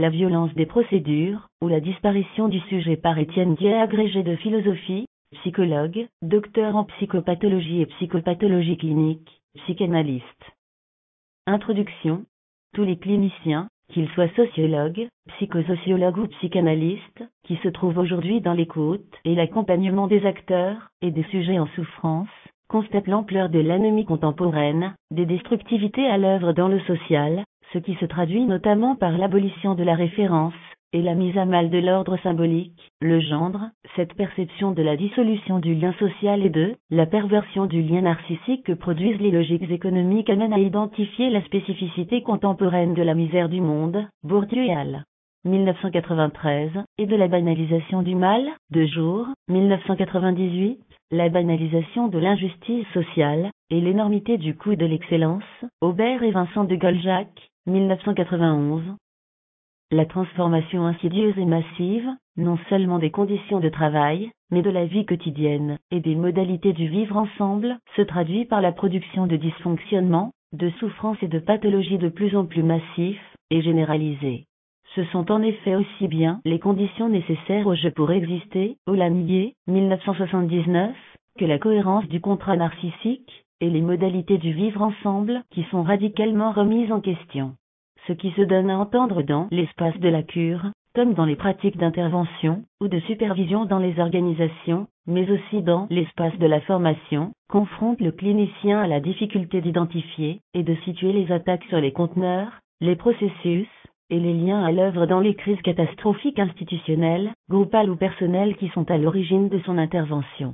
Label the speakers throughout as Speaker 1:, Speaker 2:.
Speaker 1: La violence des procédures, ou la disparition du sujet par Étienne Diet agrégé de philosophie, psychologue, docteur en psychopathologie et psychopathologie clinique, psychanalyste. Introduction. Tous les cliniciens, qu'ils soient sociologues, psychosociologues ou psychanalystes, qui se trouvent aujourd'hui dans l'écoute et l'accompagnement des acteurs et des sujets en souffrance, constatent l'ampleur de l'anomie contemporaine, des destructivités à l'œuvre dans le social, ce qui se traduit notamment par l'abolition de la référence, et la mise à mal de l'ordre symbolique, le gendre, cette perception de la dissolution du lien social et de la perversion du lien narcissique que produisent les logiques économiques amènent à identifier la spécificité contemporaine de la misère du monde, Bourdieu et Al. 1993, et de la banalisation du mal, de jour, 1998, la banalisation de l'injustice sociale, et l'énormité du coût de l'excellence, Aubert et Vincent de Goljac, 1991, la transformation insidieuse et massive, non seulement des conditions de travail, mais de la vie quotidienne, et des modalités du vivre ensemble, se traduit par la production de dysfonctionnements, de souffrances et de pathologies de plus en plus massifs, et généralisés. Ce sont en effet aussi bien les conditions nécessaires au jeu pour exister, au Lamier, 1979, que la cohérence du contrat narcissique, et les modalités du vivre ensemble qui sont radicalement remises en question ce qui se donne à entendre dans l'espace de la cure, comme dans les pratiques d'intervention ou de supervision dans les organisations, mais aussi dans l'espace de la formation, confronte le clinicien à la difficulté d'identifier et de situer les attaques sur les conteneurs, les processus, et les liens à l'œuvre dans les crises catastrophiques institutionnelles, groupales ou personnelles qui sont à l'origine de son intervention.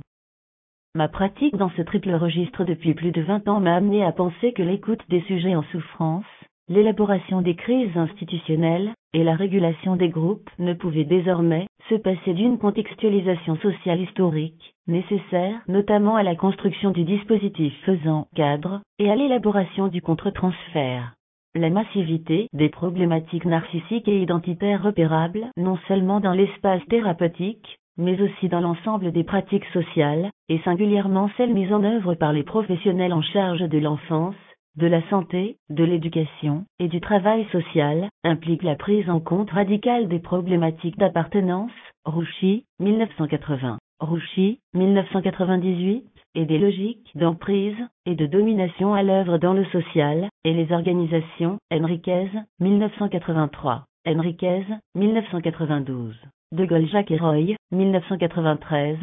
Speaker 1: Ma pratique dans ce triple registre depuis plus de 20 ans m'a amené à penser que l'écoute des sujets en souffrance, l'élaboration des crises institutionnelles et la régulation des groupes ne pouvaient désormais se passer d'une contextualisation sociale historique, nécessaire notamment à la construction du dispositif faisant cadre et à l'élaboration du contre-transfert. La massivité des problématiques narcissiques et identitaires repérables non seulement dans l'espace thérapeutique, mais aussi dans l'ensemble des pratiques sociales, et singulièrement celles mises en œuvre par les professionnels en charge de l'enfance, de la santé, de l'éducation et du travail social, implique la prise en compte radicale des problématiques d'appartenance, Rouchy, 1980, Rouchy, 1998, et des logiques d'emprise et de domination à l'œuvre dans le social et les organisations, Enriquez, 1983, Enriquez, 1992, De Gaulle Jacques et Roy, 1993,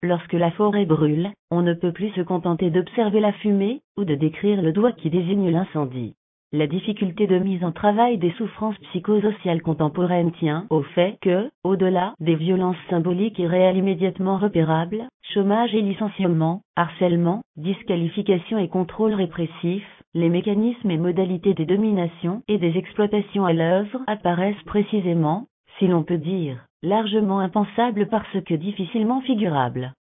Speaker 1: Lorsque la forêt brûle, on ne peut plus se contenter d'observer la fumée, ou de décrire le doigt qui désigne l'incendie. La difficulté de mise en travail des souffrances psychosociales contemporaines tient au fait que, au-delà des violences symboliques et réelles immédiatement repérables, chômage et licenciement, harcèlement, disqualification et contrôle répressif, les mécanismes et modalités des dominations et des exploitations à l'œuvre apparaissent précisément, si l'on peut dire, largement impensable parce que difficilement figurable.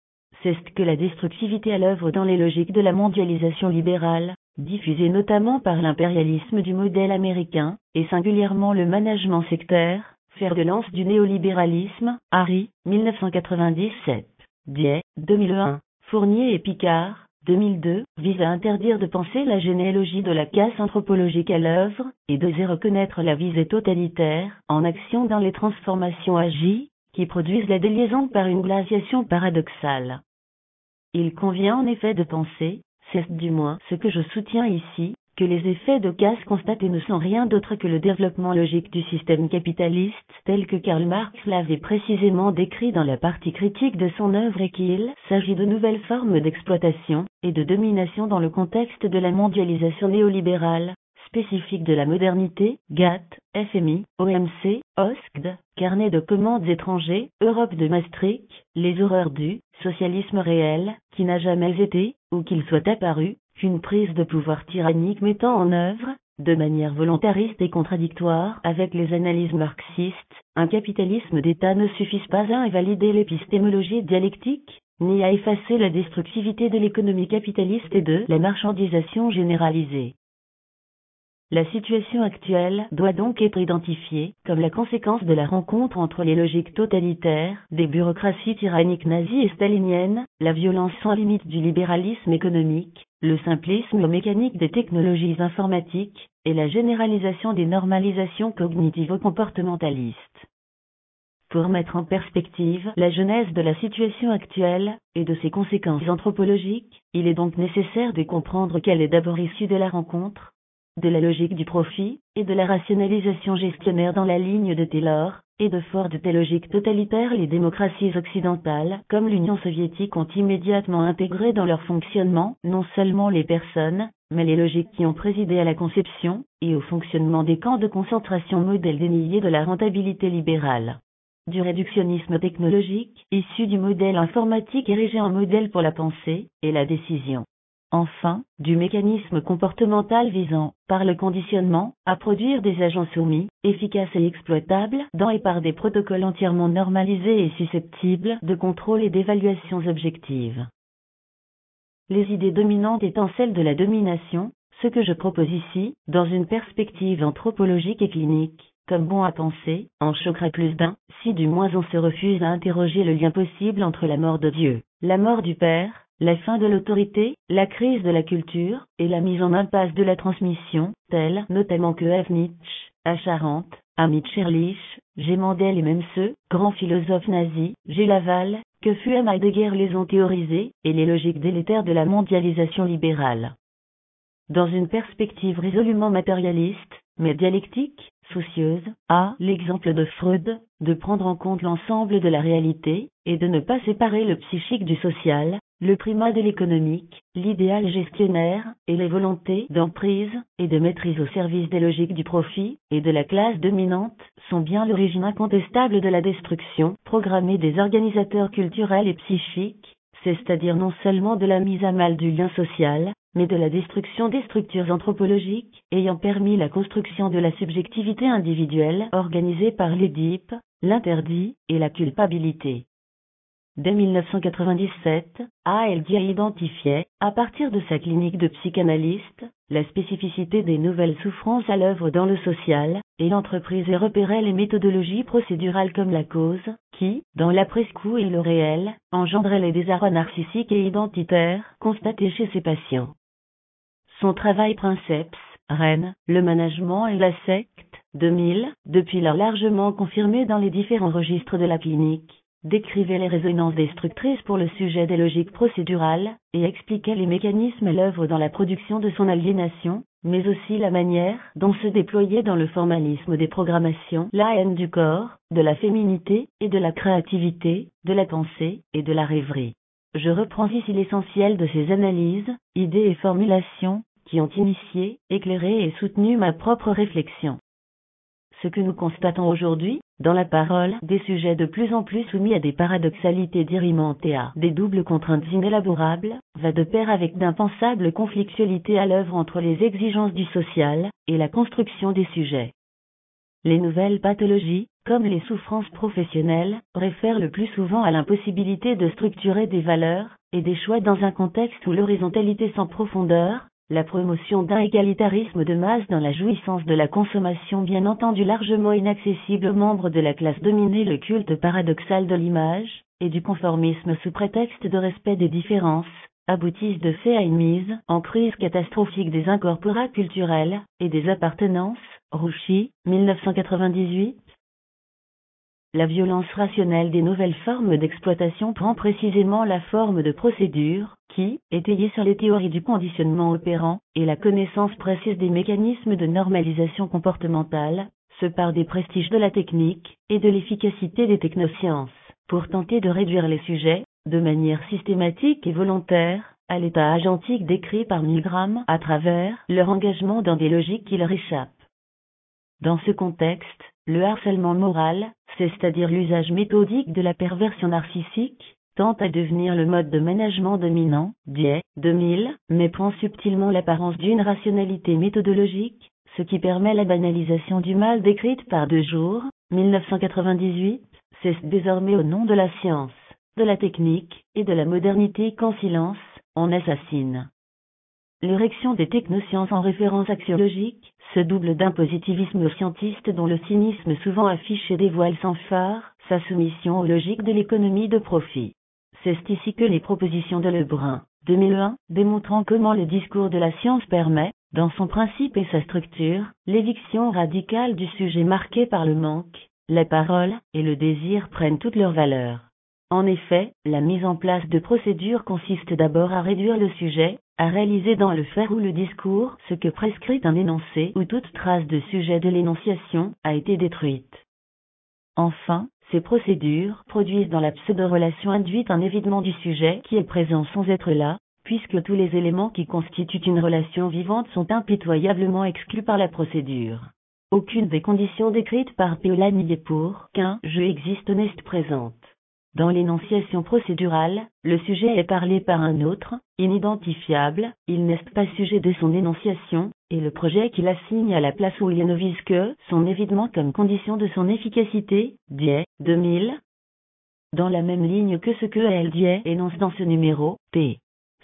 Speaker 1: C'est ce que la destructivité à l'œuvre dans les logiques de la mondialisation libérale, diffusée notamment par l'impérialisme du modèle américain, et singulièrement le management sectaire, fer de lance du néolibéralisme, Harry, 1997, Die, 2001, Fournier et Picard, 2002, vise à interdire de penser la généalogie de la casse anthropologique à l'œuvre, et d'oser reconnaître la visée totalitaire, en action dans les transformations agies, qui produisent la déliaison par une glaciation paradoxale. Il convient en effet de penser, c'est du moins ce que je soutiens ici, que les effets de casse constatés ne sont rien d'autre que le développement logique du système capitaliste tel que Karl Marx l'avait précisément décrit dans la partie critique de son œuvre et qu'il s'agit de nouvelles formes d'exploitation et de domination dans le contexte de la mondialisation néolibérale, spécifique de la modernité, GATT, FMI, OMC, OSCD, Carnet de commandes étrangers, Europe de Maastricht, les horreurs du socialisme réel, qui n'a jamais été, ou qu'il soit apparu, qu'une prise de pouvoir tyrannique mettant en œuvre, de manière volontariste et contradictoire avec les analyses marxistes, un capitalisme d'État ne suffise pas à invalider l'épistémologie dialectique, ni à effacer la destructivité de l'économie capitaliste et de la marchandisation généralisée. La situation actuelle doit donc être identifiée comme la conséquence de la rencontre entre les logiques totalitaires des bureaucraties tyranniques nazies et staliniennes, la violence sans limite du libéralisme économique, le simplisme mécanique des technologies informatiques, et la généralisation des normalisations cognitivo-comportementalistes. Pour mettre en perspective la genèse de la situation actuelle, et de ses conséquences anthropologiques, il est donc nécessaire de comprendre qu'elle est d'abord issue de la rencontre, de la logique du profit, et de la rationalisation gestionnaire dans la ligne de Taylor, et de fort de telles logiques totalitaires les démocraties occidentales comme l'Union soviétique ont immédiatement intégré dans leur fonctionnement non seulement les personnes, mais les logiques qui ont présidé à la conception et au fonctionnement des camps de concentration modèle déniés de la rentabilité libérale. Du réductionnisme technologique, issu du modèle informatique érigé en modèle pour la pensée et la décision enfin, du mécanisme comportemental visant, par le conditionnement, à produire des agents soumis, efficaces et exploitables dans et par des protocoles entièrement normalisés et susceptibles de contrôle et d'évaluations objectives. Les idées dominantes étant celles de la domination, ce que je propose ici, dans une perspective anthropologique et clinique, comme bon à penser, en choquerait plus d'un, si du moins on se refuse à interroger le lien possible entre la mort de Dieu, la mort du Père, la fin de l'autorité, la crise de la culture, et la mise en impasse de la transmission, telle notamment que F. Nietzsche, Charente, Amit Sherlich, G. Et même ceux, grands philosophes nazis, G. Laval, que fut M. Heidegger les ont théorisés, et les logiques délétères de la mondialisation libérale. Dans une perspective résolument matérialiste, mais dialectique, soucieuse, à l'exemple de Freud, de prendre en compte l'ensemble de la réalité, et de ne pas séparer le psychique du social, le primat de l'économique, l'idéal gestionnaire, et les volontés d'emprise et de maîtrise au service des logiques du profit et de la classe dominante sont bien l'origine incontestable de la destruction programmée des organisateurs culturels et psychiques, c'est-à-dire non seulement de la mise à mal du lien social, mais de la destruction des structures anthropologiques ayant permis la construction de la subjectivité individuelle organisée par l'Édipe, l'interdit et la culpabilité. Dès 1997, A.L.D. identifiait, à partir de sa clinique de psychanalyste, la spécificité des nouvelles souffrances à l'œuvre dans le social, et l'entreprise et repérait les méthodologies procédurales comme la cause, qui, dans l'après-coup et le réel, engendraient les désarrois narcissiques et identitaires constatés chez ses patients. Son travail Princeps, Rennes, le management et la secte, 2000, depuis lors largement confirmé dans les différents registres de la clinique, décrivait les résonances destructrices pour le sujet des logiques procédurales, et expliquait les mécanismes à l'œuvre dans la production de son aliénation, mais aussi la manière dont se déployait dans le formalisme des programmations la haine du corps, de la féminité, et de la créativité, de la pensée, et de la rêverie. Je reprends ici l'essentiel de ces analyses, idées et formulations, qui ont initié, éclairé et soutenu ma propre réflexion. Ce que nous constatons aujourd'hui, dans la parole des sujets de plus en plus soumis à des paradoxalités dirimantes et à des doubles contraintes inélaborables, va de pair avec d'impensables conflictualités à l'œuvre entre les exigences du social et la construction des sujets. Les nouvelles pathologies, comme les souffrances professionnelles, réfèrent le plus souvent à l'impossibilité de structurer des valeurs et des choix dans un contexte où l'horizontalité sans profondeur, la promotion d'un égalitarisme de masse dans la jouissance de la consommation bien entendu largement inaccessible aux membres de la classe dominée le culte paradoxal de l'image, et du conformisme sous prétexte de respect des différences, aboutissent de fait à une mise en crise catastrophique des incorporats culturels et des appartenances, Rouchy, 1998, la violence rationnelle des nouvelles formes d'exploitation prend précisément la forme de procédures, qui, sur les théories du conditionnement opérant, et la connaissance précise des mécanismes de normalisation comportementale, se parent des prestiges de la technique, et de l'efficacité des technosciences, pour tenter de réduire les sujets, de manière systématique et volontaire, à l'état agentique décrit par Milgram à travers leur engagement dans des logiques qui leur échappent. Dans ce contexte, le harcèlement moral, c'est-à-dire l'usage méthodique de la perversion narcissique, tend à devenir le mode de management dominant, Die, 2000, mais prend subtilement l'apparence d'une rationalité méthodologique, ce qui permet la banalisation du mal décrite par deux jours, 1998, c'est désormais au nom de la science, de la technique et de la modernité qu'en silence, on assassine. L'érection des technosciences en référence axiologique, ce double d'un positivisme scientiste dont le cynisme souvent affiché dévoile sans phare sa soumission aux logiques de l'économie de profit. C'est ici que les propositions de Lebrun, 2001, démontrant comment le discours de la science permet, dans son principe et sa structure, l'éviction radicale du sujet marqué par le manque, la parole et le désir prennent toute leur valeur. En effet, la mise en place de procédures consiste d'abord à réduire le sujet, à réaliser dans le faire ou le discours ce que prescrit un énoncé ou toute trace de sujet de l'énonciation a été détruite. Enfin, ces procédures produisent dans la pseudo-relation induite un évidement du sujet qui est présent sans être là, puisque tous les éléments qui constituent une relation vivante sont impitoyablement exclus par la procédure. Aucune des conditions décrites par Polanyi est pour qu'un jeu existe n'est présente. Dans l'énonciation procédurale, le sujet est parlé par un autre, inidentifiable, il n'est pas sujet de son énonciation, et le projet qu'il assigne à la place où il ne vise que son évidement comme condition de son efficacité, Die, 2000. Dans la même ligne que ce que elle Die énonce dans ce numéro, p.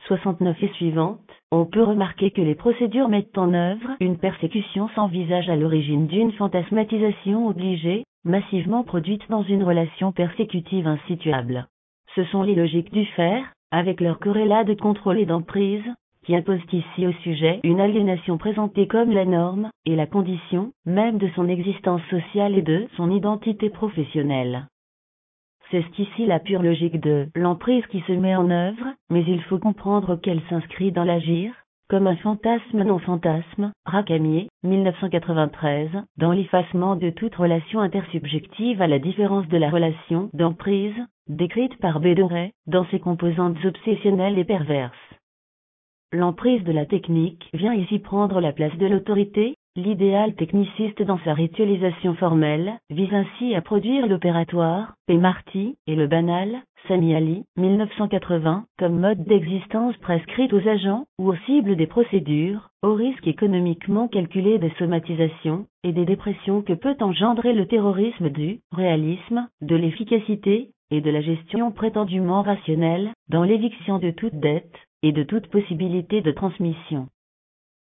Speaker 1: 69 et suivante, on peut remarquer que les procédures mettent en œuvre une persécution sans visage à l'origine d'une fantasmatisation obligée, massivement produite dans une relation persécutive insituable. Ce sont les logiques du faire, avec leur corrélat de contrôle et d'emprise, qui imposent ici au sujet une aliénation présentée comme la norme, et la condition, même de son existence sociale et de son identité professionnelle. C'est ici la pure logique de l'emprise qui se met en œuvre, mais il faut comprendre qu'elle s'inscrit dans l'agir, comme un fantasme non fantasme, Racamier, 1993, dans l'effacement de toute relation intersubjective à la différence de la relation d'emprise, décrite par Béderet, dans ses composantes obsessionnelles et perverses. L'emprise de la technique vient ici prendre la place de l'autorité, L'idéal techniciste dans sa ritualisation formelle vise ainsi à produire l'opératoire, P. Marty, et le banal, Sami Ali, 1980, comme mode d'existence prescrit aux agents ou aux cibles des procédures, au risque économiquement calculé des somatisations et des dépressions que peut engendrer le terrorisme du réalisme, de l'efficacité et de la gestion prétendument rationnelle, dans l'éviction de toute dette et de toute possibilité de transmission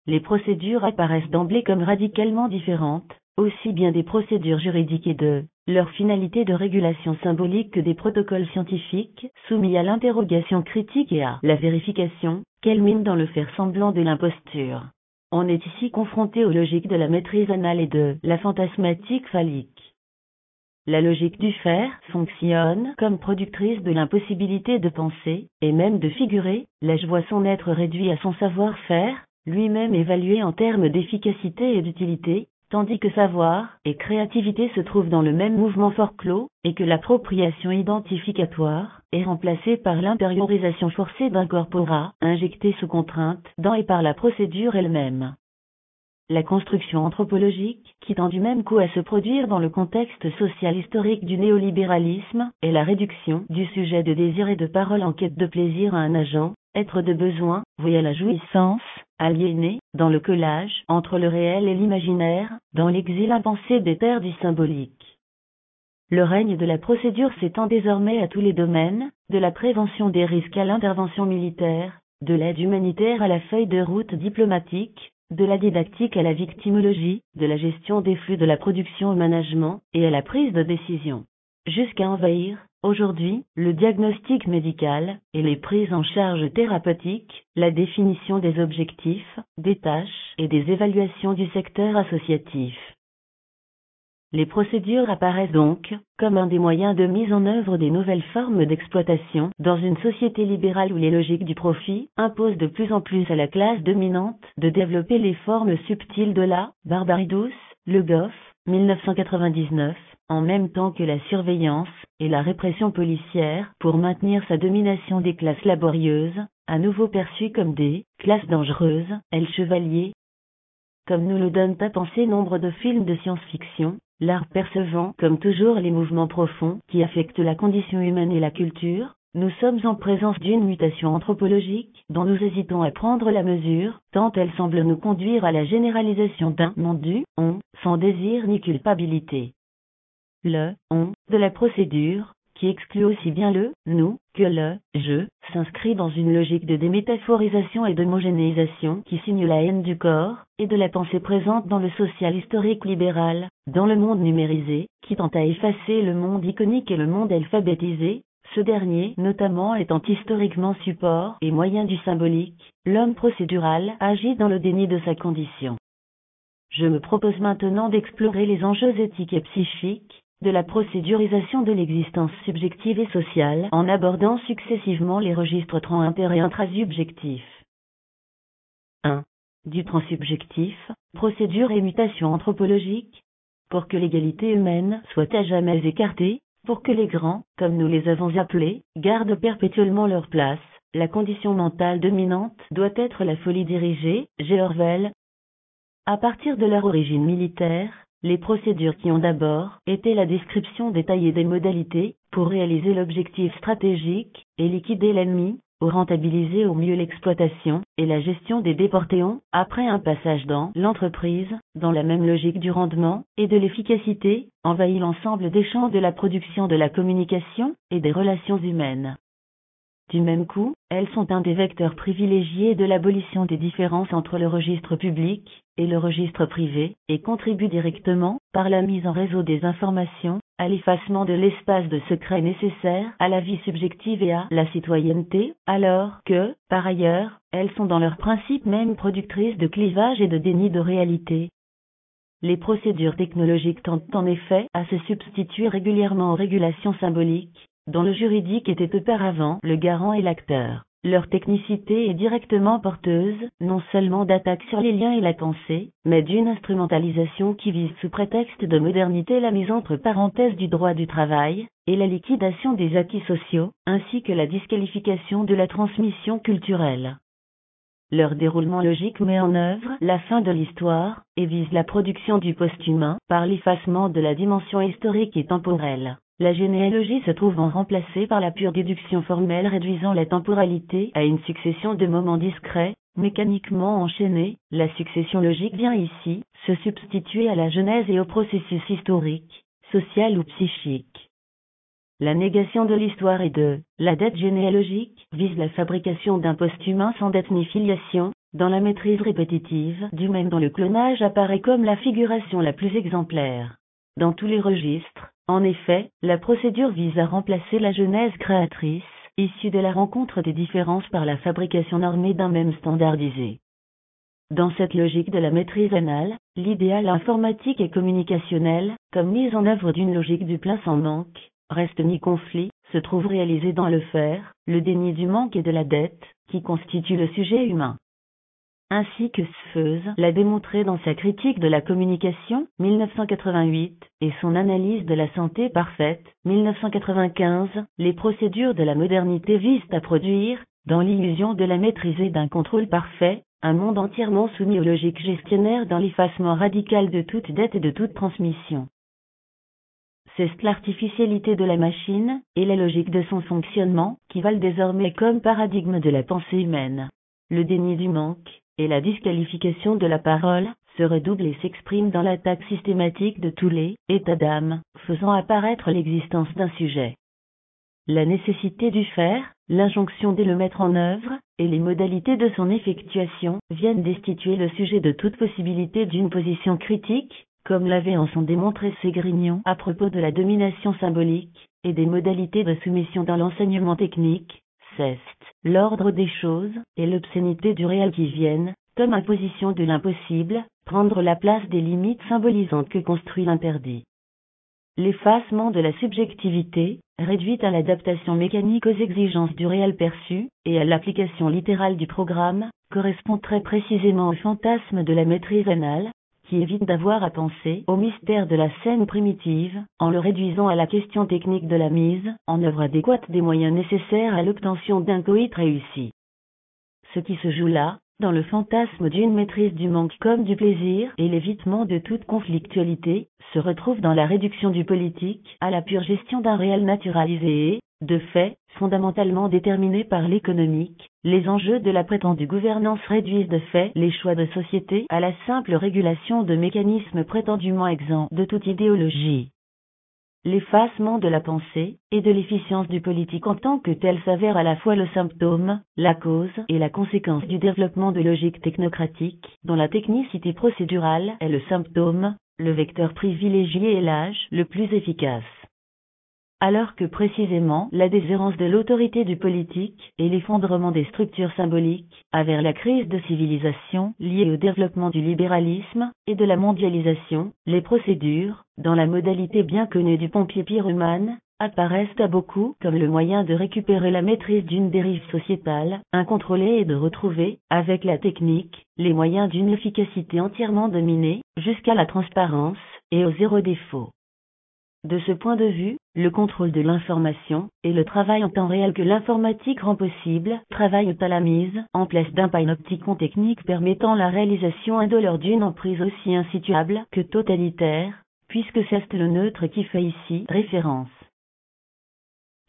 Speaker 1: les procédures apparaissent d'emblée comme radicalement différentes, aussi bien des procédures juridiques et de leur finalité de régulation symbolique que des protocoles scientifiques soumis à l'interrogation critique et à la vérification, qu'elles minent dans le faire semblant de l'imposture. On est ici confronté aux logiques de la maîtrise anale et de la fantasmatique phallique. La logique du faire fonctionne comme productrice de l'impossibilité de penser, et même de figurer, là je vois son être réduit à son savoir-faire, lui-même évalué en termes d'efficacité et d'utilité, tandis que savoir et créativité se trouvent dans le même mouvement fort clos, et que l'appropriation identificatoire est remplacée par l'intériorisation forcée d'un corpora, injecté sous contrainte dans et par la procédure elle-même. La construction anthropologique, qui tend du même coup à se produire dans le contexte social historique du néolibéralisme, est la réduction du sujet de désir et de parole en quête de plaisir à un agent, être de besoin, voué à la jouissance, aliéné, dans le collage entre le réel et l'imaginaire, dans l'exil impensé des terres du symbolique. Le règne de la procédure s'étend désormais à tous les domaines, de la prévention des risques à l'intervention militaire, de l'aide humanitaire à la feuille de route diplomatique, de la didactique à la victimologie, de la gestion des flux de la production au management, et à la prise de décision. Jusqu'à envahir, Aujourd'hui, le diagnostic médical et les prises en charge thérapeutiques, la définition des objectifs, des tâches et des évaluations du secteur associatif. Les procédures apparaissent donc comme un des moyens de mise en œuvre des nouvelles formes d'exploitation dans une société libérale où les logiques du profit imposent de plus en plus à la classe dominante de développer les formes subtiles de la barbarie douce, le Goff, 1999, en même temps que la surveillance et la répression policière pour maintenir sa domination des classes laborieuses, à nouveau perçues comme des classes dangereuses, elles chevaliers. Comme nous le donnent à penser nombre de films de science-fiction, l'art percevant comme toujours les mouvements profonds qui affectent la condition humaine et la culture, nous sommes en présence d'une mutation anthropologique dont nous hésitons à prendre la mesure, tant elle semble nous conduire à la généralisation d'un monde du on, sans désir ni culpabilité le on de la procédure, qui exclut aussi bien le nous que le je, s'inscrit dans une logique de démétaphorisation et d'homogénéisation qui signe la haine du corps et de la pensée présente dans le social historique libéral, dans le monde numérisé, qui tend à effacer le monde iconique et le monde alphabétisé, ce dernier notamment étant historiquement support et moyen du symbolique, l'homme procédural agit dans le déni de sa condition. Je me propose maintenant d'explorer les enjeux éthiques et psychiques de la procédurisation de l'existence subjective et sociale en abordant successivement les registres trans-inter et intrasubjectifs. 1. Du transsubjectif, procédure et mutation anthropologique. Pour que l'égalité humaine soit à jamais écartée, pour que les grands, comme nous les avons appelés, gardent perpétuellement leur place, la condition mentale dominante doit être la folie dirigée, G. Orwell. À partir de leur origine militaire, les procédures qui ont d'abord été la description détaillée des modalités pour réaliser l'objectif stratégique et liquider l'ennemi, ou rentabiliser au mieux l'exploitation et la gestion des déportés après un passage dans l'entreprise, dans la même logique du rendement et de l'efficacité, envahit l'ensemble des champs de la production de la communication et des relations humaines. Du même coup, elles sont un des vecteurs privilégiés de l'abolition des différences entre le registre public et le registre privé, et contribuent directement, par la mise en réseau des informations, à l'effacement de l'espace de secret nécessaire à la vie subjective et à la citoyenneté, alors que, par ailleurs, elles sont dans leur principe même productrices de clivage et de déni de réalité. Les procédures technologiques tentent en effet à se substituer régulièrement aux régulations symboliques, dont le juridique était auparavant le garant et l'acteur. Leur technicité est directement porteuse, non seulement d'attaques sur les liens et la pensée, mais d'une instrumentalisation qui vise sous prétexte de modernité la mise entre parenthèses du droit du travail, et la liquidation des acquis sociaux, ainsi que la disqualification de la transmission culturelle. Leur déroulement logique met en œuvre la fin de l'histoire, et vise la production du post-humain, par l'effacement de la dimension historique et temporelle. La généalogie se trouvant remplacée par la pure déduction formelle réduisant la temporalité à une succession de moments discrets, mécaniquement enchaînés, la succession logique vient ici se substituer à la genèse et au processus historique, social ou psychique. La négation de l'histoire et de la dette généalogique vise la fabrication d'un post-humain sans dette ni filiation, dans la maîtrise répétitive du même dont le clonage apparaît comme la figuration la plus exemplaire. Dans tous les registres, en effet, la procédure vise à remplacer la genèse créatrice, issue de la rencontre des différences par la fabrication normée d'un même standardisé. Dans cette logique de la maîtrise anale, l'idéal informatique et communicationnel, comme mise en œuvre d'une logique du plein sans manque, reste ni conflit, se trouve réalisé dans le faire, le déni du manque et de la dette, qui constitue le sujet humain ainsi que Sfeuse l'a démontré dans sa critique de la communication 1988 et son analyse de la santé parfaite 1995, les procédures de la modernité visent à produire, dans l'illusion de la maîtrise d'un contrôle parfait, un monde entièrement soumis aux logiques gestionnaires dans l'effacement radical de toute dette et de toute transmission. C'est l'artificialité de la machine, et la logique de son fonctionnement, qui valent désormais comme paradigme de la pensée humaine. Le déni du manque, et la disqualification de la parole, se redouble et s'exprime dans l'attaque systématique de tous les états d'âme, faisant apparaître l'existence d'un sujet. La nécessité du faire, l'injonction de le mettre en œuvre, et les modalités de son effectuation viennent destituer le sujet de toute possibilité d'une position critique, comme l'avait en son démontré Ségrignon à propos de la domination symbolique, et des modalités de soumission dans l'enseignement technique, l'ordre des choses, et l'obscénité du réel qui viennent, comme imposition de l'impossible, prendre la place des limites symbolisantes que construit l'interdit. L'effacement de la subjectivité, réduite à l'adaptation mécanique aux exigences du réel perçu, et à l'application littérale du programme, correspond très précisément au fantasme de la maîtrise anale, qui évite d'avoir à penser au mystère de la scène primitive, en le réduisant à la question technique de la mise en œuvre adéquate des moyens nécessaires à l'obtention d'un coït réussi. Ce qui se joue là, dans le fantasme d'une maîtrise du manque comme du plaisir et l'évitement de toute conflictualité, se retrouve dans la réduction du politique à la pure gestion d'un réel naturalisé et, de fait, fondamentalement déterminé par l'économique, les enjeux de la prétendue gouvernance réduisent de fait les choix de société à la simple régulation de mécanismes prétendument exempts de toute idéologie. L'effacement de la pensée et de l'efficience du politique en tant que tel s'avère à la fois le symptôme, la cause et la conséquence du développement de logiques technocratiques, dont la technicité procédurale est le symptôme, le vecteur privilégié et l'âge le plus efficace. Alors que précisément la déshérence de l'autorité du politique et l'effondrement des structures symboliques, vers la crise de civilisation liée au développement du libéralisme et de la mondialisation, les procédures, dans la modalité bien connue du pompier pyromane, apparaissent à beaucoup comme le moyen de récupérer la maîtrise d'une dérive sociétale, incontrôlée et de retrouver, avec la technique, les moyens d'une efficacité entièrement dominée, jusqu'à la transparence, et au zéro défaut. De ce point de vue, le contrôle de l'information et le travail en temps réel que l'informatique rend possible travaillent à la mise en place d'un panopticon technique permettant la réalisation indolore d'une emprise aussi insituable que totalitaire, puisque c'est le neutre qui fait ici référence.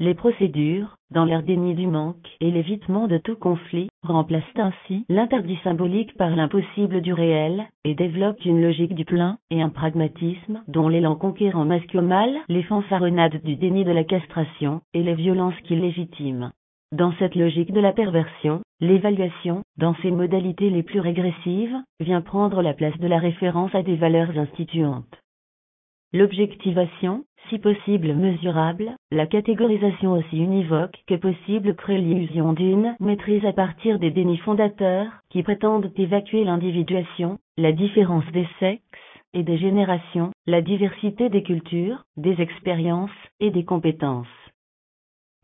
Speaker 1: Les procédures, dans leur déni du manque et l'évitement de tout conflit, remplacent ainsi l'interdit symbolique par l'impossible du réel, et développent une logique du plein, et un pragmatisme dont l'élan conquérant masque au mal les fanfaronnades du déni de la castration, et les violences qui légitiment. Dans cette logique de la perversion, l'évaluation, dans ses modalités les plus régressives, vient prendre la place de la référence à des valeurs instituantes. L'objectivation, si possible mesurable, la catégorisation aussi univoque que possible crée l'illusion d'une maîtrise à partir des dénis fondateurs qui prétendent évacuer l'individuation, la différence des sexes et des générations, la diversité des cultures, des expériences et des compétences.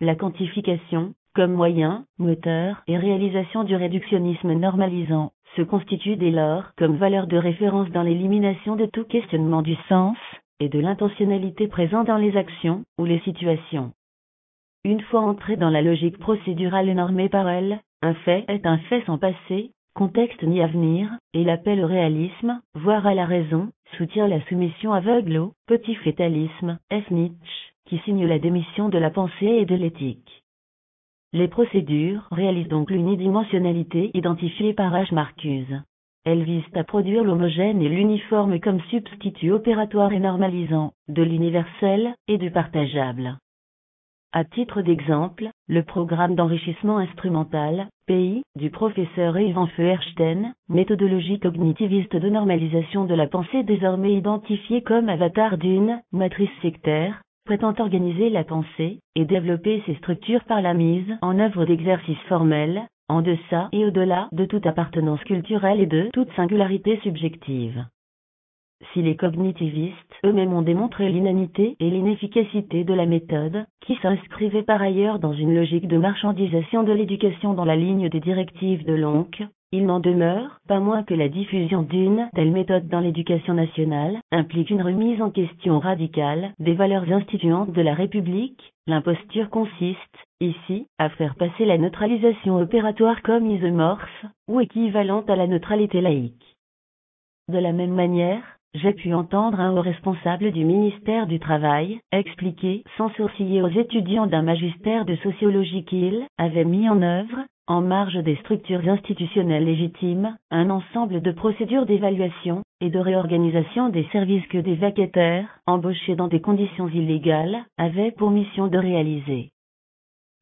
Speaker 1: La quantification, comme moyen, moteur et réalisation du réductionnisme normalisant, se constitue dès lors comme valeur de référence dans l'élimination de tout questionnement du sens, et de l'intentionnalité présente dans les actions ou les situations. Une fois entré dans la logique procédurale normée par elle, un fait est un fait sans passé, contexte ni avenir, et l'appel au réalisme, voire à la raison, soutient la soumission aveugle au petit fétalisme, F. Nietzsche, qui signe la démission de la pensée et de l'éthique. Les procédures réalisent donc l'unidimensionnalité identifiée par H. Marcuse. Elles visent à produire l'homogène et l'uniforme comme substitut opératoire et normalisant, de l'universel et du partageable. À titre d'exemple, le programme d'enrichissement instrumental, PI, du professeur Ivan Feuerstein, méthodologie cognitiviste de normalisation de la pensée désormais identifiée comme avatar d'une matrice sectaire, prétend organiser la pensée et développer ses structures par la mise en œuvre d'exercices formels, en deçà et au-delà de toute appartenance culturelle et de toute singularité subjective. Si les cognitivistes eux-mêmes ont démontré l'inanité et l'inefficacité de la méthode, qui s'inscrivait par ailleurs dans une logique de marchandisation de l'éducation dans la ligne des directives de l'ONC, il n'en demeure pas moins que la diffusion d'une telle méthode dans l'éducation nationale implique une remise en question radicale des valeurs instituantes de la République. L'imposture consiste, ici, à faire passer la neutralisation opératoire comme isomorphe, ou équivalente à la neutralité laïque. De la même manière, j'ai pu entendre un haut responsable du ministère du Travail expliquer sans sourciller aux étudiants d'un magistère de sociologie qu'il avait mis en œuvre, en marge des structures institutionnelles légitimes, un ensemble de procédures d'évaluation et de réorganisation des services que des vacataires, embauchés dans des conditions illégales, avaient pour mission de réaliser.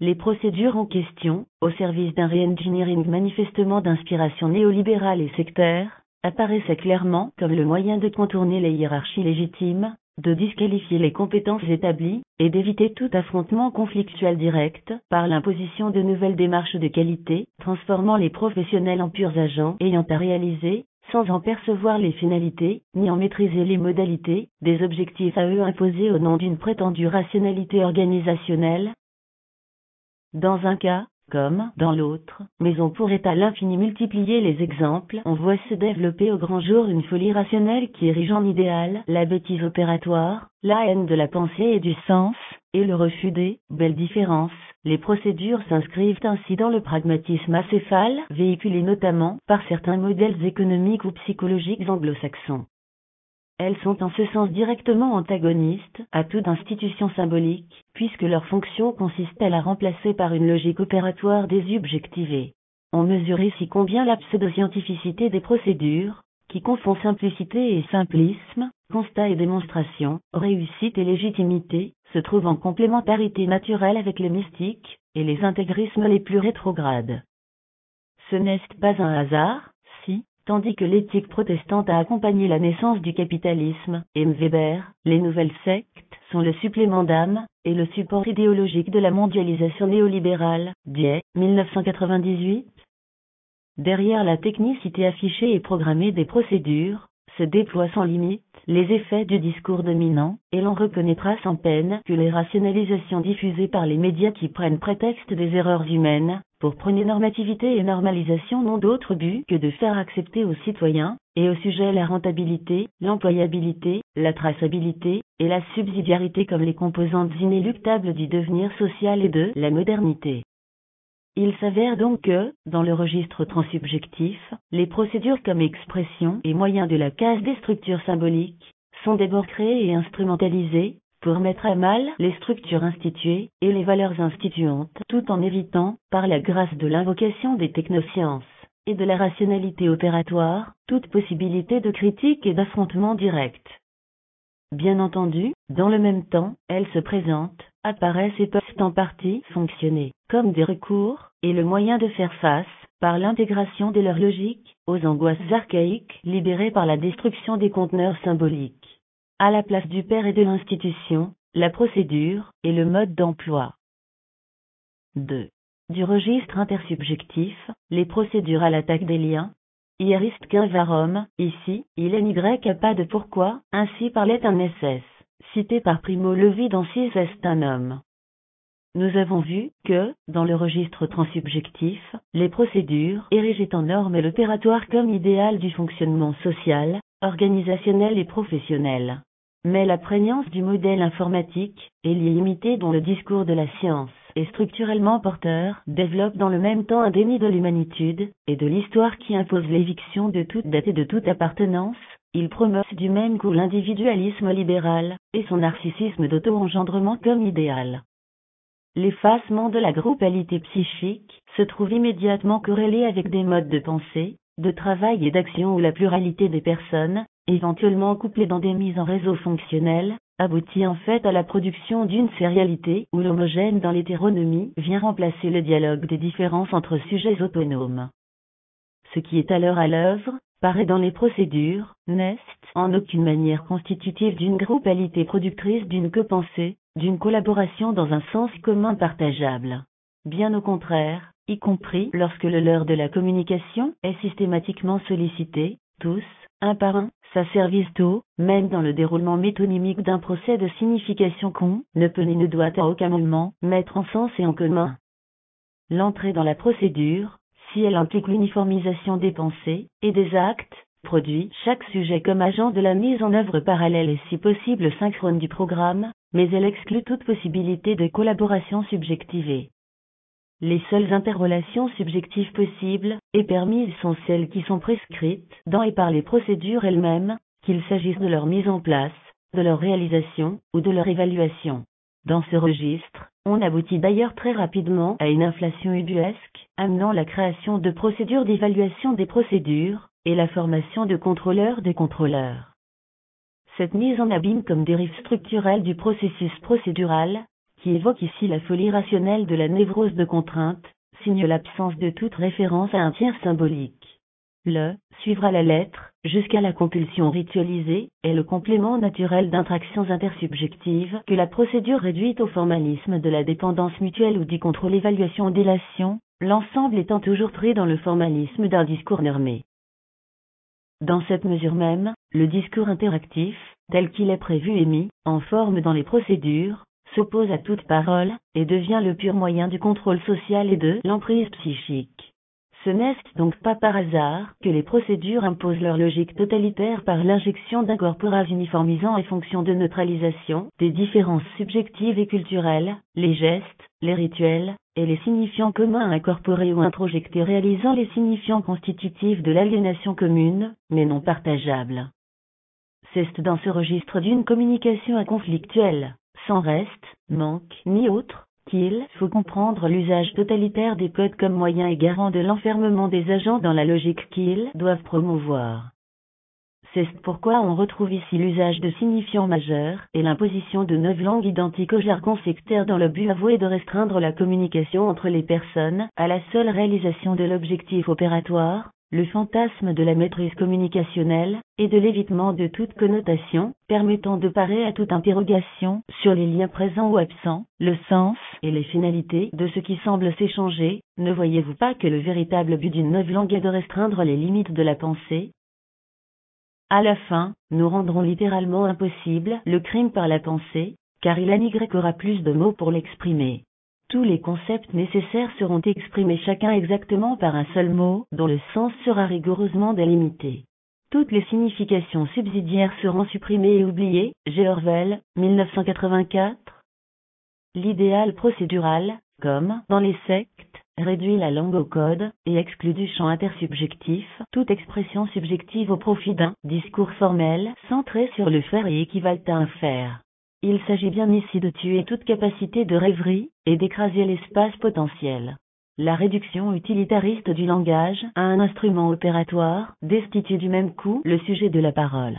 Speaker 1: Les procédures en question, au service d'un re-engineering manifestement d'inspiration néolibérale et sectaire, apparaissaient clairement comme le moyen de contourner les hiérarchies légitimes, de disqualifier les compétences établies, et d'éviter tout affrontement conflictuel direct, par l'imposition de nouvelles démarches de qualité, transformant les professionnels en purs agents ayant à réaliser, sans en percevoir les finalités, ni en maîtriser les modalités, des objectifs à eux imposés au nom d'une prétendue rationalité organisationnelle. Dans un cas, comme dans l'autre, mais on pourrait à l'infini multiplier les exemples. On voit se développer au grand jour une folie rationnelle qui érige en idéal la bêtise opératoire, la haine de la pensée et du sens, et le refus des belles différences. Les procédures s'inscrivent ainsi dans le pragmatisme acéphale, véhiculé notamment par certains modèles économiques ou psychologiques anglo-saxons. Elles sont en ce sens directement antagonistes à toute institution symbolique, puisque leur fonction consiste à la remplacer par une logique opératoire désubjectivée. On mesure ici combien la pseudo-scientificité des procédures, qui confond simplicité et simplisme, constat et démonstration, réussite et légitimité, se trouve en complémentarité naturelle avec les mystiques et les intégrismes les plus rétrogrades. Ce n'est pas un hasard, tandis que l'éthique protestante a accompagné la naissance du capitalisme, et Weber, les nouvelles sectes, sont le supplément d'âme et le support idéologique de la mondialisation néolibérale, Die, 1998. Derrière la technicité affichée et programmée des procédures, se déploient sans limite les effets du discours dominant, et l'on reconnaîtra sans peine que les rationalisations diffusées par les médias qui prennent prétexte des erreurs humaines, pour prôner normativité et normalisation n'ont d'autre but que de faire accepter aux citoyens, et au sujet la rentabilité, l'employabilité, la traçabilité, et la subsidiarité comme les composantes inéluctables du devenir social et de la modernité. Il s'avère donc que, dans le registre transsubjectif, les procédures comme expression et moyen de la case des structures symboliques, sont d'abord créées et instrumentalisées, pour mettre à mal les structures instituées et les valeurs instituantes, tout en évitant, par la grâce de l'invocation des technosciences et de la rationalité opératoire, toute possibilité de critique et d'affrontement direct. Bien entendu, dans le même temps, elles se présentent, apparaissent et peuvent en partie fonctionner comme des recours, et le moyen de faire face, par l'intégration de leur logique, aux angoisses archaïques libérées par la destruction des conteneurs symboliques. À la place du père et de l'institution, la procédure, et le mode d'emploi. 2. Du registre intersubjectif, les procédures à l'attaque des liens, Hieriste qu'un varom, ici, il n'y a pas de pourquoi, ainsi parlait un SS, cité par Primo Levi dans Six est un homme. Nous avons vu que, dans le registre transsubjectif, les procédures érigées en normes l'opératoire comme idéal du fonctionnement social, organisationnel et professionnel. Mais la prégnance du modèle informatique, et l'illimité dont le discours de la science et structurellement porteur, développe dans le même temps un déni de l'humanitude, et de l'histoire qui impose l'éviction de toute date et de toute appartenance, il promeut du même coup l'individualisme libéral, et son narcissisme d'auto-engendrement comme idéal. L'effacement de la groupalité psychique se trouve immédiatement corrélé avec des modes de pensée, de travail et d'action où la pluralité des personnes, éventuellement couplées dans des mises en réseau fonctionnelles, aboutit en fait à la production d'une sérialité où l'homogène dans l'hétéronomie vient remplacer le dialogue des différences entre sujets autonomes. Ce qui est alors à l'œuvre, paraît dans les procédures, n'est en aucune manière constitutive d'une groupalité productrice d'une que-pensée, d'une collaboration dans un sens commun partageable. Bien au contraire, y compris lorsque le leurre de la communication est systématiquement sollicité, tous, un par un, service tôt, même dans le déroulement métonymique d'un procès de signification qu'on ne peut ni ne doit à aucun moment mettre en sens et en commun. L'entrée dans la procédure, si elle implique l'uniformisation des pensées et des actes, produit chaque sujet comme agent de la mise en œuvre parallèle et si possible synchrone du programme, mais elle exclut toute possibilité de collaboration subjectivée. Les seules interrelations subjectives possibles et permises sont celles qui sont prescrites dans et par les procédures elles-mêmes, qu'il s'agisse de leur mise en place, de leur réalisation ou de leur évaluation. Dans ce registre, on aboutit d'ailleurs très rapidement à une inflation ubuesque, amenant la création de procédures d'évaluation des procédures, et la formation de contrôleurs de contrôleurs. Cette mise en abîme comme dérive structurelle du processus procédural, qui évoque ici la folie rationnelle de la névrose de contrainte, signe l'absence de toute référence à un tiers symbolique. Le suivra la lettre, jusqu'à la compulsion ritualisée, est le complément naturel d'intractions intersubjectives que la procédure réduite au formalisme de la dépendance mutuelle ou du contrôle évaluation délation, l'ensemble étant toujours pris dans le formalisme d'un discours normé. Dans cette mesure même, le discours interactif, tel qu'il est prévu et mis en forme dans les procédures, s'oppose à toute parole, et devient le pur moyen du contrôle social et de l'emprise psychique. Ce n'est donc pas par hasard que les procédures imposent leur logique totalitaire par l'injection d'un corporat uniformisant et fonction de neutralisation des différences subjectives et culturelles, les gestes, les rituels, et les signifiants communs incorporés ou introjectés réalisant les signifiants constitutifs de l'aliénation commune, mais non partageable. C'est dans ce registre d'une communication inconflictuelle, sans reste, manque, ni autre, qu'il faut comprendre l'usage totalitaire des codes comme moyen et garant de l'enfermement des agents dans la logique qu'ils doivent promouvoir. C'est pourquoi on retrouve ici l'usage de signifiants majeurs et l'imposition de neuf langues identiques au jargon sectaire dans le but avoué de restreindre la communication entre les personnes à la seule réalisation de l'objectif opératoire, le fantasme de la maîtrise communicationnelle, et de l'évitement de toute connotation, permettant de parer à toute interrogation sur les liens présents ou absents, le sens et les finalités de ce qui semble s'échanger, ne voyez-vous pas que le véritable but d'une nouvelle langue est de restreindre les limites de la pensée? À la fin, nous rendrons littéralement impossible le crime par la pensée, car il aura plus de mots pour l'exprimer. Tous les concepts nécessaires seront exprimés chacun exactement par un seul mot, dont le sens sera rigoureusement délimité. Toutes les significations subsidiaires seront supprimées et oubliées. G. Orwell, 1984. L'idéal procédural, comme dans les sectes, réduit la langue au code et exclut du champ intersubjectif toute expression subjective au profit d'un discours formel centré sur le faire et équivalent à un faire. Il s'agit bien ici de tuer toute capacité de rêverie, et d'écraser l'espace potentiel. La réduction utilitariste du langage à un instrument opératoire destitue du même coup le sujet de la parole.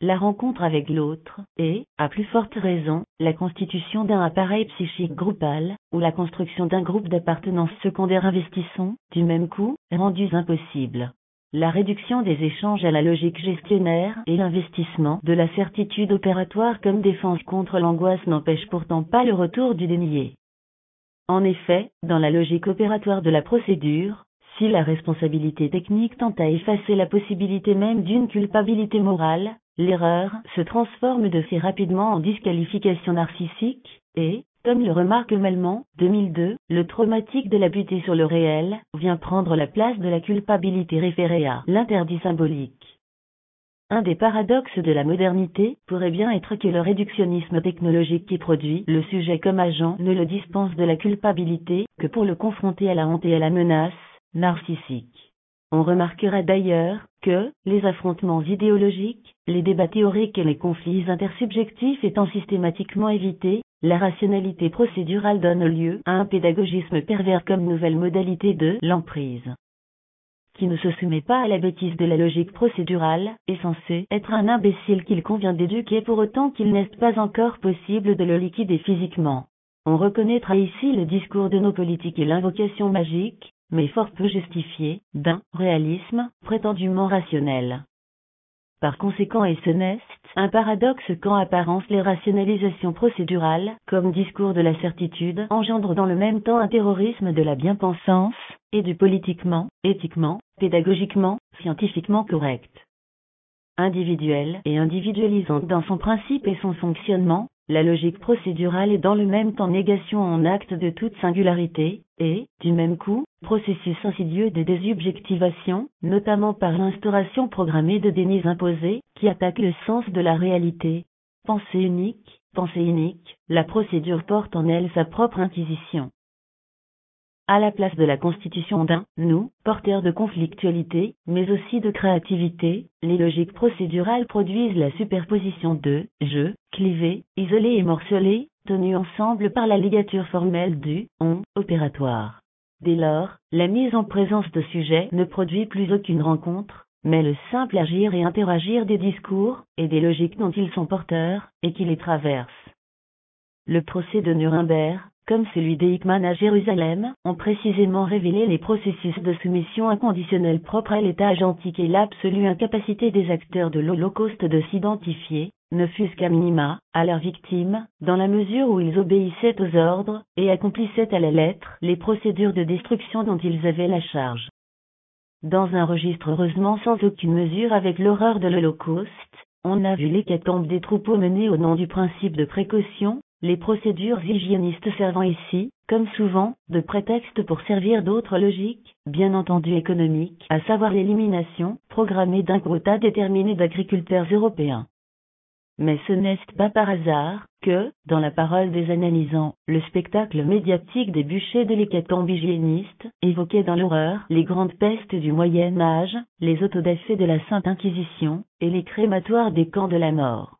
Speaker 1: La rencontre avec l'autre et, à plus forte raison, la constitution d'un appareil psychique groupal, ou la construction d'un groupe d'appartenance secondaire investissant, du même coup, rendus impossibles. La réduction des échanges à la logique gestionnaire et l'investissement de la certitude opératoire comme défense contre l'angoisse n'empêche pourtant pas le retour du dénié. En effet, dans la logique opératoire de la procédure, si la responsabilité technique tend à effacer la possibilité même d'une culpabilité morale, l'erreur se transforme de fait rapidement en disqualification narcissique, et, comme le remarque Melman, 2002, le traumatique de la butée sur le réel vient prendre la place de la culpabilité référée à l'interdit symbolique. Un des paradoxes de la modernité pourrait bien être que le réductionnisme technologique qui produit le sujet comme agent ne le dispense de la culpabilité que pour le confronter à la honte et à la menace narcissique. On remarquera d'ailleurs que, les affrontements idéologiques, les débats théoriques et les conflits intersubjectifs étant systématiquement évités, la rationalité procédurale donne lieu à un pédagogisme pervers comme nouvelle modalité de l'emprise qui ne se soumet pas à la bêtise de la logique procédurale, est censé être un imbécile qu'il convient d'éduquer pour autant qu'il n'est pas encore possible de le liquider physiquement. On reconnaîtra ici le discours de nos politiques et l'invocation magique, mais fort peu justifiée, d'un réalisme prétendument rationnel. Par conséquent et ce n'est un paradoxe quand apparence les rationalisations procédurales, comme discours de la certitude, engendrent dans le même temps un terrorisme de la bien-pensance, et du politiquement, éthiquement, pédagogiquement, scientifiquement correct. Individuelle et individualisante dans son principe et son fonctionnement, la logique procédurale est dans le même temps négation en acte de toute singularité, et, du même coup, processus insidieux de désubjectivation, notamment par l'instauration programmée de dénis imposés, qui attaquent le sens de la réalité. Pensée unique, pensée unique, la procédure porte en elle sa propre inquisition à la place de la constitution d'un nous, porteur de conflictualité, mais aussi de créativité, les logiques procédurales produisent la superposition de je, clivés, isolés et morcelés, tenus ensemble par la ligature formelle du on opératoire. Dès lors, la mise en présence de sujets ne produit plus aucune rencontre, mais le simple agir et interagir des discours, et des logiques dont ils sont porteurs, et qui les traversent. Le procès de Nuremberg, comme celui d'Eichmann à Jérusalem, ont précisément révélé les processus de soumission inconditionnelle propres à l'État agentique et l'absolue incapacité des acteurs de l'Holocauste de s'identifier, ne fût-ce qu'à minima, à leurs victimes, dans la mesure où ils obéissaient aux ordres, et accomplissaient à la lettre les procédures de destruction dont ils avaient la charge. Dans un registre heureusement sans aucune mesure avec l'horreur de l'Holocauste, on a vu l'hécatombe des troupeaux menés au nom du principe de précaution, les procédures hygiénistes servant ici, comme souvent, de prétexte pour servir d'autres logiques, bien entendu économiques, à savoir l'élimination, programmée d'un quota déterminé d'agriculteurs européens. Mais ce n'est pas par hasard que, dans la parole des analysants, le spectacle médiatique des bûchers de l'hécatombe hygiéniste évoquait dans l'horreur les grandes pestes du Moyen Âge, les autodafés de la Sainte Inquisition, et les crématoires des camps de la mort.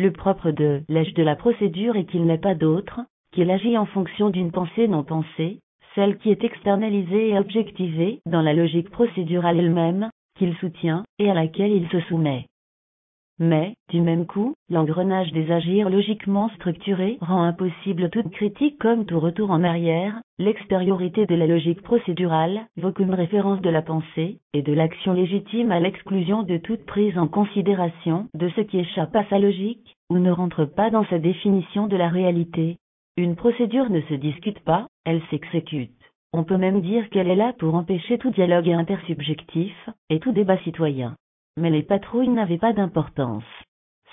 Speaker 1: Le propre de l'âge de la procédure est qu'il n'est pas d'autre, qu'il agit en fonction d'une pensée non pensée, celle qui est externalisée et objectivée dans la logique procédurale elle-même, qu'il soutient, et à laquelle il se soumet. Mais, du même coup, l'engrenage des agirs logiquement structurés rend impossible toute critique comme tout retour en arrière, l'extériorité de la logique procédurale comme référence de la pensée, et de l'action légitime à l'exclusion de toute prise en considération de ce qui échappe à sa logique, ou ne rentre pas dans sa définition de la réalité. Une procédure ne se discute pas, elle s'exécute. On peut même dire qu'elle est là pour empêcher tout dialogue intersubjectif, et tout débat citoyen mais les patrouilles n'avaient pas d'importance.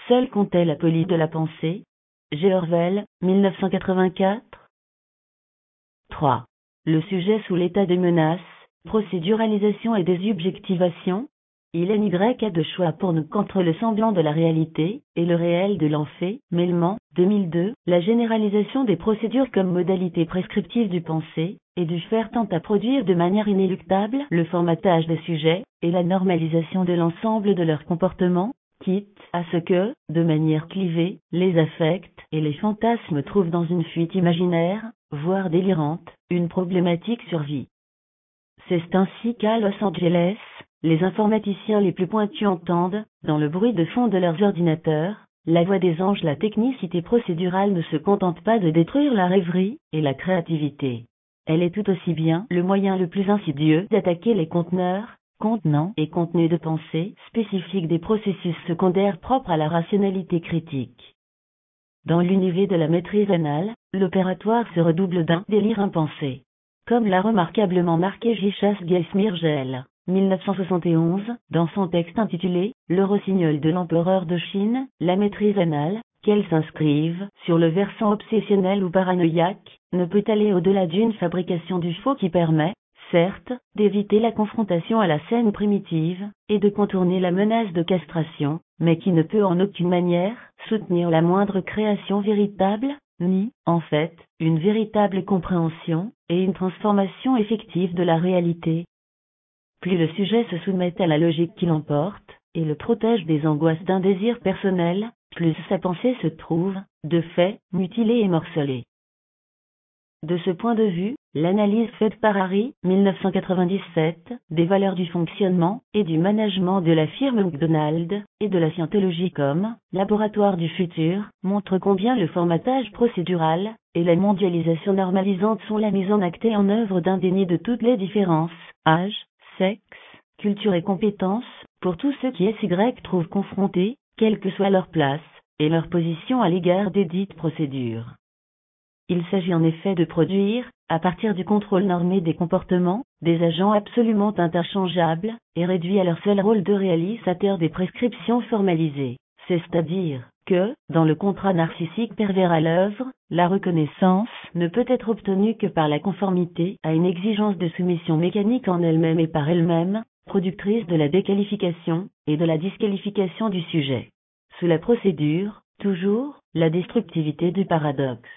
Speaker 1: Seule comptait la police de la pensée. G. Orwell, 1984. 3. Le sujet sous l'état de menace, procéduralisation et désobjectivation. Il est Y a de choix pour nous contre le semblant de la réalité et le réel de l'enfait. Mêlement, 2002, la généralisation des procédures comme modalité prescriptive du pensée et du faire tend à produire de manière inéluctable le formatage des sujets et la normalisation de l'ensemble de leur comportement, quitte à ce que, de manière clivée, les affects et les fantasmes trouvent dans une fuite imaginaire, voire délirante, une problématique survie. C'est ainsi qu'à Los Angeles, les informaticiens les plus pointus entendent, dans le bruit de fond de leurs ordinateurs, la voix des anges. La technicité procédurale ne se contente pas de détruire la rêverie et la créativité. Elle est tout aussi bien le moyen le plus insidieux d'attaquer les conteneurs, contenants et contenus de pensée spécifiques des processus secondaires propres à la rationalité critique. Dans l'univers de la maîtrise anale, l'opératoire se redouble d'un délire impensé. Comme l'a remarquablement marqué Gichas Gelsmirgel, 1971, dans son texte intitulé Le rossignol de l'empereur de Chine, la maîtrise anale, qu'elle s'inscrive sur le versant obsessionnel ou paranoïaque, ne peut aller au-delà d'une fabrication du faux qui permet, certes, d'éviter la confrontation à la scène primitive, et de contourner la menace de castration, mais qui ne peut en aucune manière soutenir la moindre création véritable, ni, en fait, une véritable compréhension, et une transformation effective de la réalité. Plus le sujet se soumet à la logique qui l'emporte, et le protège des angoisses d'un désir personnel, plus sa pensée se trouve, de fait, mutilée et morcelée. De ce point de vue, l'analyse faite par Harry, 1997, des valeurs du fonctionnement et du management de la firme McDonald's et de la scientologie comme laboratoire du futur montre combien le formatage procédural et la mondialisation normalisante sont la mise en acte et en œuvre d'un déni de toutes les différences, âge, sexe, culture et compétences, pour tous ceux qui SY trouvent confrontés, quelle que soit leur place et leur position à l'égard des dites procédures. Il s'agit en effet de produire, à partir du contrôle normé des comportements, des agents absolument interchangeables, et réduits à leur seul rôle de réalisateur des prescriptions formalisées. C'est-à-dire que, dans le contrat narcissique pervers à l'œuvre, la reconnaissance ne peut être obtenue que par la conformité à une exigence de soumission mécanique en elle-même et par elle-même, productrice de la déqualification et de la disqualification du sujet. Sous la procédure, toujours, la destructivité du paradoxe.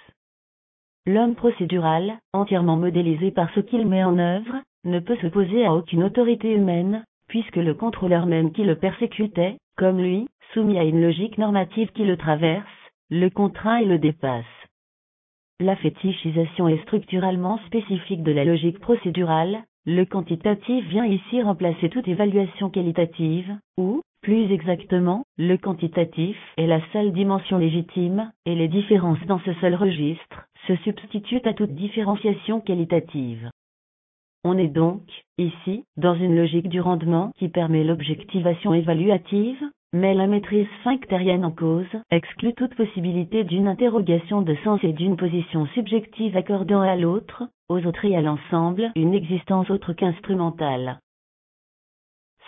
Speaker 1: L'homme procédural, entièrement modélisé par ce qu'il met en œuvre, ne peut s'opposer à aucune autorité humaine, puisque le contrôleur même qui le persécutait, comme lui, soumis à une logique normative qui le traverse, le contraint et le dépasse. La fétichisation est structurellement spécifique de la logique procédurale, le quantitatif vient ici remplacer toute évaluation qualitative, ou, plus exactement, le quantitatif est la seule dimension légitime, et les différences dans ce seul registre se substituent à toute différenciation qualitative. On est donc, ici, dans une logique du rendement qui permet l'objectivation évaluative, mais la maîtrise sphinctérienne en cause exclut toute possibilité d'une interrogation de sens et d'une position subjective accordant à l'autre, aux autres et à l'ensemble une existence autre qu'instrumentale.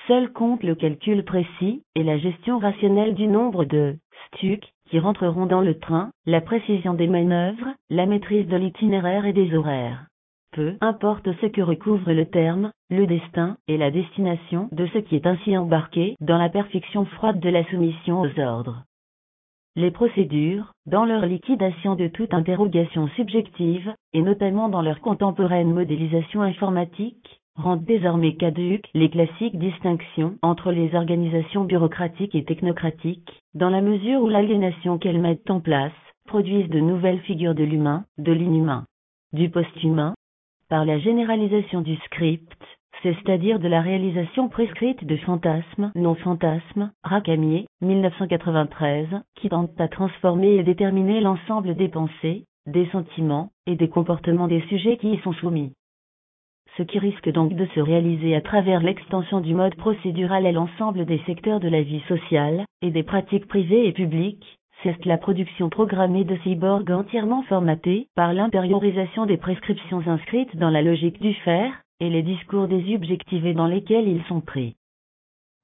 Speaker 1: Seul compte le calcul précis et la gestion rationnelle du nombre de stucs qui rentreront dans le train, la précision des manœuvres, la maîtrise de l'itinéraire et des horaires. Peu importe ce que recouvre le terme, le destin et la destination de ce qui est ainsi embarqué dans la perfection froide de la soumission aux ordres. Les procédures, dans leur liquidation de toute interrogation subjective, et notamment dans leur contemporaine modélisation informatique, rendent désormais caduques les classiques distinctions entre les organisations bureaucratiques et technocratiques, dans la mesure où l'aliénation qu'elles mettent en place produisent de nouvelles figures de l'humain, de l'inhumain, du post-humain, par la généralisation du script, c'est-à-dire de la réalisation prescrite de fantasmes, non-fantasmes, Racamier, 1993, qui tente à transformer et déterminer l'ensemble des pensées, des sentiments, et des comportements des sujets qui y sont soumis. Ce qui risque donc de se réaliser à travers l'extension du mode procédural à l'ensemble des secteurs de la vie sociale, et des pratiques privées et publiques, c'est la production programmée de cyborgs entièrement formatés par l'intériorisation des prescriptions inscrites dans la logique du faire, et les discours désubjectivés dans lesquels ils sont pris.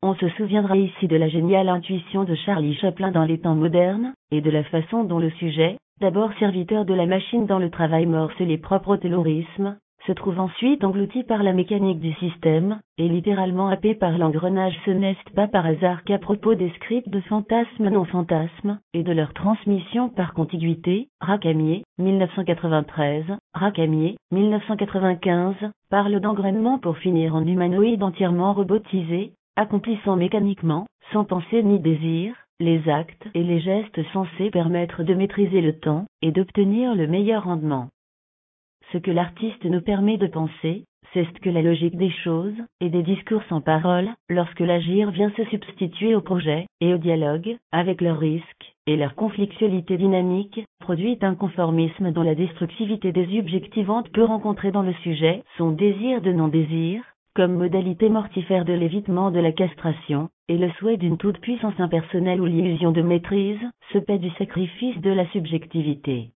Speaker 1: On se souviendra ici de la géniale intuition de Charlie Chaplin dans les temps modernes, et de la façon dont le sujet, d'abord serviteur de la machine dans le travail morce les propres terrorismes, se trouve ensuite englouti par la mécanique du système, et littéralement happé par l'engrenage ce n'est pas par hasard qu'à propos des scripts de fantasmes non fantasmes, et de leur transmission par contiguïté, Racamier, 1993, Racamier, 1995, parle d'engrainement pour finir en humanoïde entièrement robotisé, accomplissant mécaniquement, sans pensée ni désir, les actes et les gestes censés permettre de maîtriser le temps, et d'obtenir le meilleur rendement. Ce que l'artiste nous permet de penser, c'est ce que la logique des choses, et des discours sans parole, lorsque l'agir vient se substituer au projet, et au dialogue, avec leurs risques, et leur conflictualité dynamique, produit un conformisme dont la destructivité désubjectivante peut rencontrer dans le sujet son désir de non-désir, comme modalité mortifère de l'évitement de la castration, et le souhait d'une toute-puissance impersonnelle ou l'illusion de maîtrise, se paie du sacrifice de la subjectivité.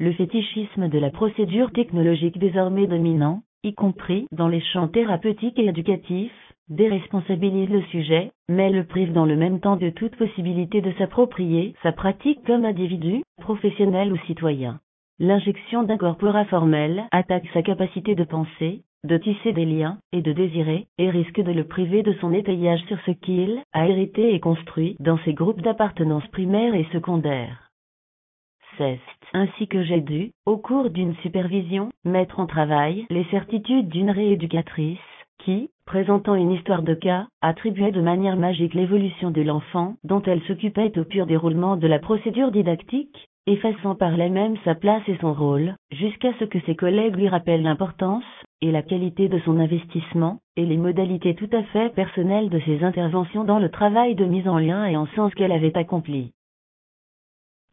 Speaker 1: Le fétichisme de la procédure technologique désormais dominant, y compris dans les champs thérapeutiques et éducatifs, déresponsabilise le sujet, mais le prive dans le même temps de toute possibilité de s'approprier sa pratique comme individu, professionnel ou citoyen. L'injection d'un corpora formel attaque sa capacité de penser, de tisser des liens, et de désirer, et risque de le priver de son étayage sur ce qu'il a hérité et construit dans ses groupes d'appartenance primaire et secondaire. Ainsi que j'ai dû, au cours d'une supervision, mettre en travail les certitudes d'une rééducatrice, qui, présentant une histoire de cas, attribuait de manière magique l'évolution de l'enfant, dont elle s'occupait au pur déroulement de la procédure didactique, effaçant par là même sa place et son rôle, jusqu'à ce que ses collègues lui rappellent l'importance, et la qualité de son investissement, et les modalités tout à fait personnelles de ses interventions dans le travail de mise en lien et en sens qu'elle avait accompli.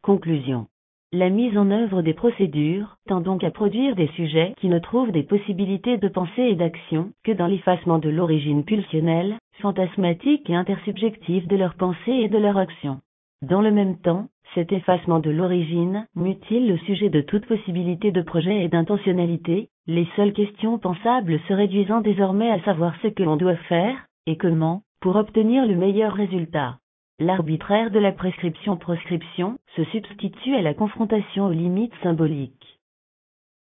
Speaker 1: Conclusion. La mise en œuvre des procédures tend donc à produire des sujets qui ne trouvent des possibilités de pensée et d'action que dans l'effacement de l'origine pulsionnelle, fantasmatique et intersubjective de leur pensée et de leur action. Dans le même temps, cet effacement de l'origine mutile le sujet de toute possibilité de projet et d'intentionnalité, les seules questions pensables se réduisant désormais à savoir ce que l'on doit faire, et comment, pour obtenir le meilleur résultat. L'arbitraire de la prescription-proscription se substitue à la confrontation aux limites symboliques.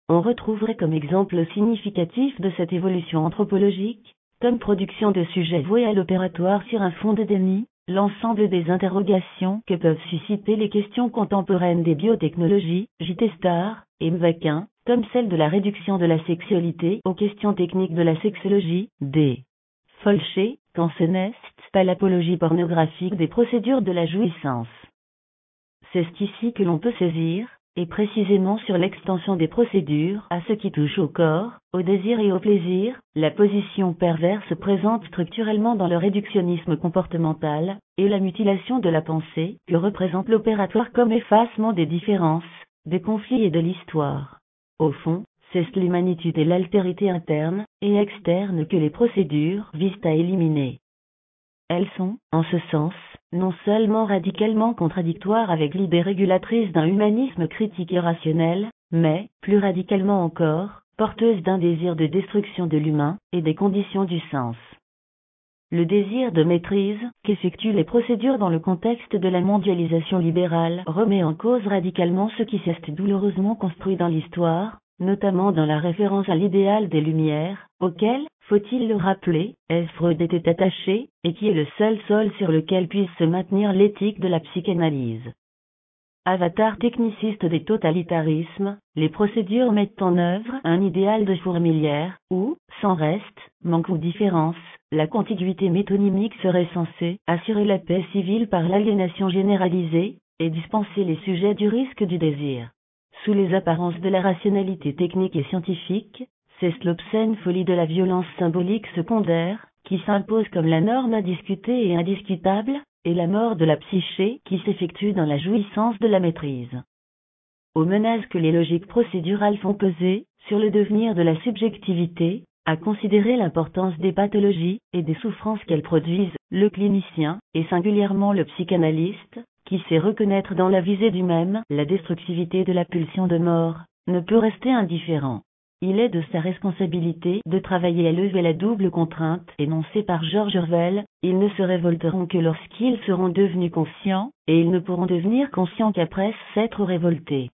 Speaker 1: On retrouverait comme exemple significatif de cette évolution anthropologique, comme production de sujets voués à l'opératoire sur un fond de déni, l'ensemble des interrogations que peuvent susciter les questions contemporaines des biotechnologies, J.T. Star et Mvakin, comme celle de la réduction de la sexualité aux questions techniques de la sexologie, D. Folcher, Cancenest, pas l'apologie pornographique des procédures de la jouissance. C'est ici que l'on peut saisir, et précisément sur l'extension des procédures à ce qui touche au corps, au désir et au plaisir, la position perverse présente structurellement dans le réductionnisme comportemental, et la mutilation de la pensée, que représente l'opératoire comme effacement des différences, des conflits et de l'histoire. Au fond, c'est l'humanité et l'altérité interne et externe que les procédures visent à éliminer. Elles sont, en ce sens, non seulement radicalement contradictoires avec l'idée régulatrice d'un humanisme critique et rationnel, mais, plus radicalement encore, porteuses d'un désir de destruction de l'humain et des conditions du sens. Le désir de maîtrise qu'effectuent les procédures dans le contexte de la mondialisation libérale remet en cause radicalement ce qui s'est douloureusement construit dans l'histoire, notamment dans la référence à l'idéal des Lumières, auquel, faut-il le rappeler, Freud était attaché, et qui est le seul sol sur lequel puisse se maintenir l'éthique de la psychanalyse. Avatar techniciste des totalitarismes, les procédures mettent en œuvre un idéal de fourmilière, où, sans reste, manque ou différence, la contiguïté métonymique serait censée assurer la paix civile par l'aliénation généralisée, et dispenser les sujets du risque du désir. Sous les apparences de la rationalité technique et scientifique, C'est l'obscène folie de la violence symbolique secondaire, qui s'impose comme la norme indiscutée et indiscutable, et la mort de la psyché qui s'effectue dans la jouissance de la maîtrise. Aux menaces que les logiques procédurales font peser, sur le devenir de la subjectivité, à considérer l'importance des pathologies et des souffrances qu'elles produisent, le clinicien, et singulièrement le psychanalyste, qui sait reconnaître dans la visée du même la destructivité de la pulsion de mort, ne peut rester indifférent. Il est de sa responsabilité de travailler à lever la double contrainte énoncée par George Orwell, ils ne se révolteront que lorsqu'ils seront devenus conscients, et ils ne pourront devenir conscients qu'après s'être révoltés.